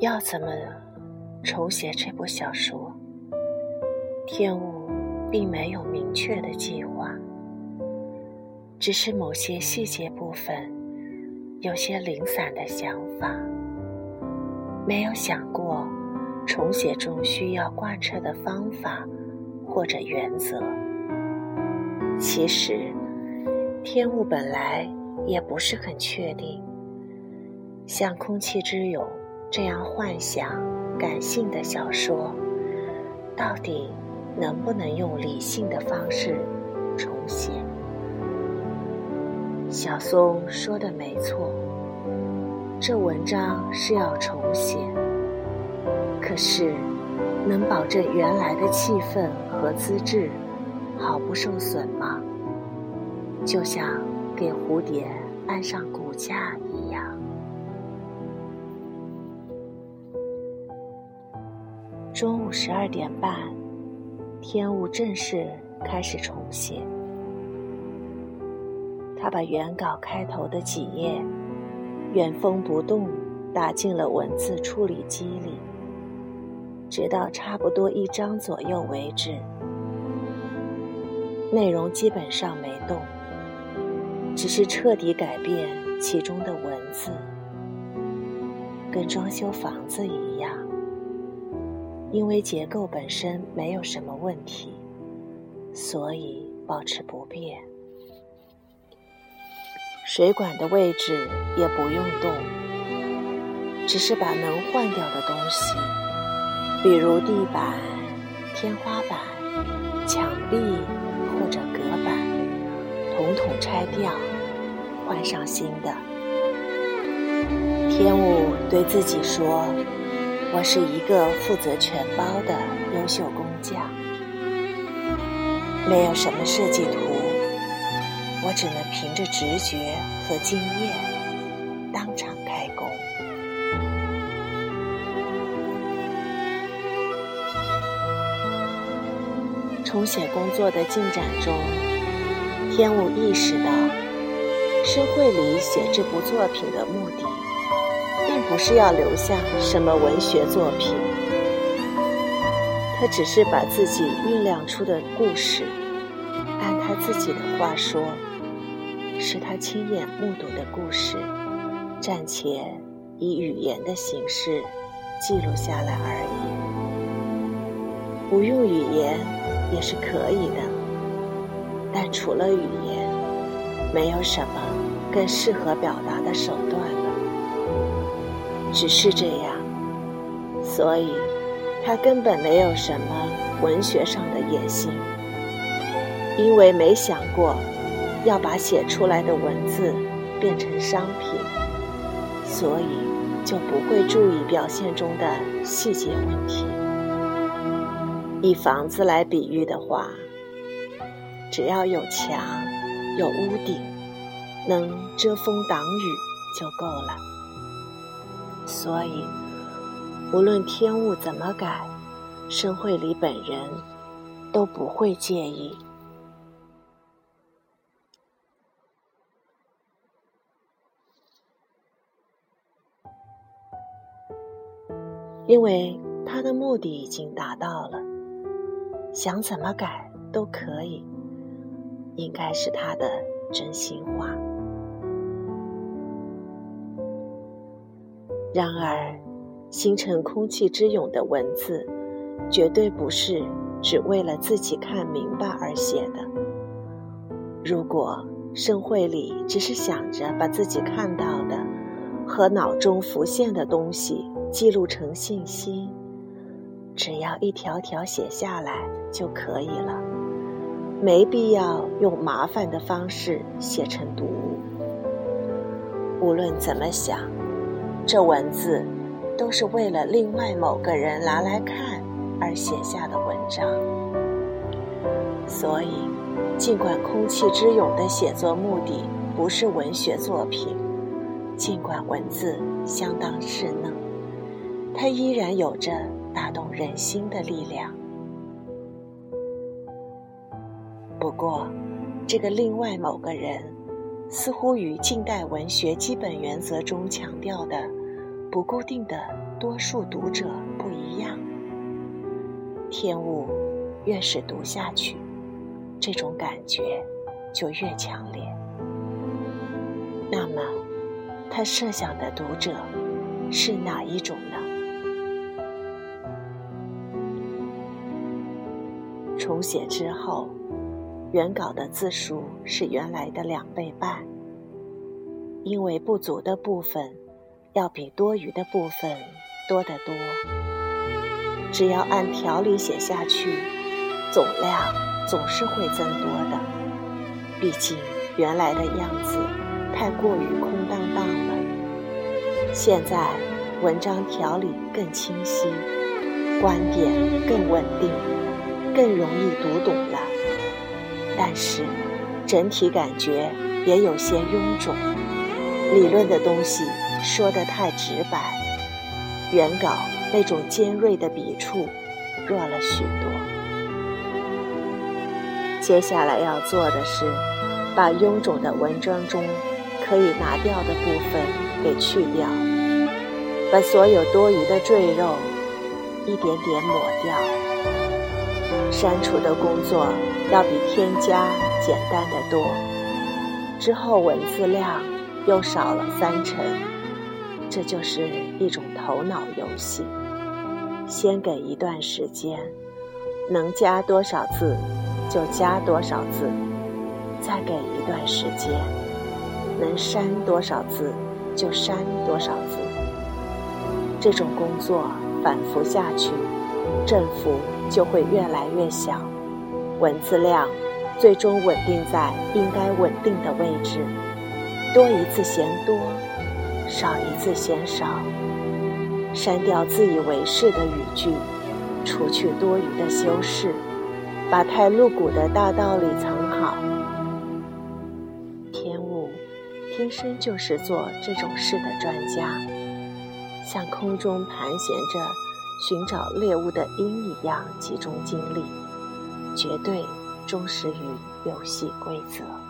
要怎么重写这部小说？天雾并没有明确的计划，只是某些细节部分有些零散的想法，没有想过重写中需要贯彻的方法或者原则。其实，天雾本来也不是很确定，像《空气之勇》。这样幻想、感性的小说，到底能不能用理性的方式重写？小松说的没错，这文章是要重写，可是能保证原来的气氛和资质毫不受损吗？就像给蝴蝶安上骨架一样。中午十二点半，天雾正式开始重写。他把原稿开头的几页原封不动打进了文字处理机里，直到差不多一章左右为止。内容基本上没动，只是彻底改变其中的文字，跟装修房子一样。因为结构本身没有什么问题，所以保持不变。水管的位置也不用动，只是把能换掉的东西，比如地板、天花板、墙壁，统拆掉，换上新的。天武对自己说。我是一个负责全包的优秀工匠，没有什么设计图，我只能凭着直觉和经验当场开工。重写工作的进展中，天武意识到，申会里写这部作品的目的。并不是要留下什么文学作品，他只是把自己酝酿出的故事，按他自己的话说，是他亲眼目睹的故事，暂且以语言的形式记录下来而已。不用语言也是可以的，但除了语言，没有什么更适合表达的手段了。只是这样，所以他根本没有什么文学上的野心，因为没想过要把写出来的文字变成商品，所以就不会注意表现中的细节问题。以房子来比喻的话，只要有墙、有屋顶，能遮风挡雨就够了。所以，无论天物怎么改，申惠里本人都不会介意，因为他的目的已经达到了，想怎么改都可以，应该是他的真心话。然而，形成空气之勇的文字，绝对不是只为了自己看明白而写的。如果盛会里只是想着把自己看到的和脑中浮现的东西记录成信息，只要一条条写下来就可以了，没必要用麻烦的方式写成读物。无论怎么想。这文字都是为了另外某个人拿来看而写下的文章，所以，尽管《空气之勇》的写作目的不是文学作品，尽管文字相当稚嫩，它依然有着打动人心的力量。不过，这个另外某个人似乎与近代文学基本原则中强调的不固定的多数读者不一样。天物越是读下去，这种感觉就越强烈。那么，他设想的读者是哪一种呢？重写之后。原稿的字数是原来的两倍半，因为不足的部分要比多余的部分多得多。只要按条理写下去，总量总是会增多的。毕竟原来的样子太过于空荡荡了。现在文章条理更清晰，观点更稳定，更容易读懂。但是，整体感觉也有些臃肿，理论的东西说得太直白，原稿那种尖锐的笔触弱了许多。接下来要做的是，把臃肿的文章中可以拿掉的部分给去掉，把所有多余的赘肉一点点抹掉。删除的工作要比添加简单的多，之后文字量又少了三成，这就是一种头脑游戏。先给一段时间，能加多少字就加多少字，再给一段时间，能删多少字就删多少字。这种工作反复下去。振幅就会越来越小，文字量最终稳定在应该稳定的位置。多一次嫌多，少一次嫌少。删掉自以为是的语句，除去多余的修饰，把太露骨的大道理藏好。天物天生就是做这种事的专家，像空中盘旋着。寻找猎物的鹰一样集中精力，绝对忠实于游戏规则。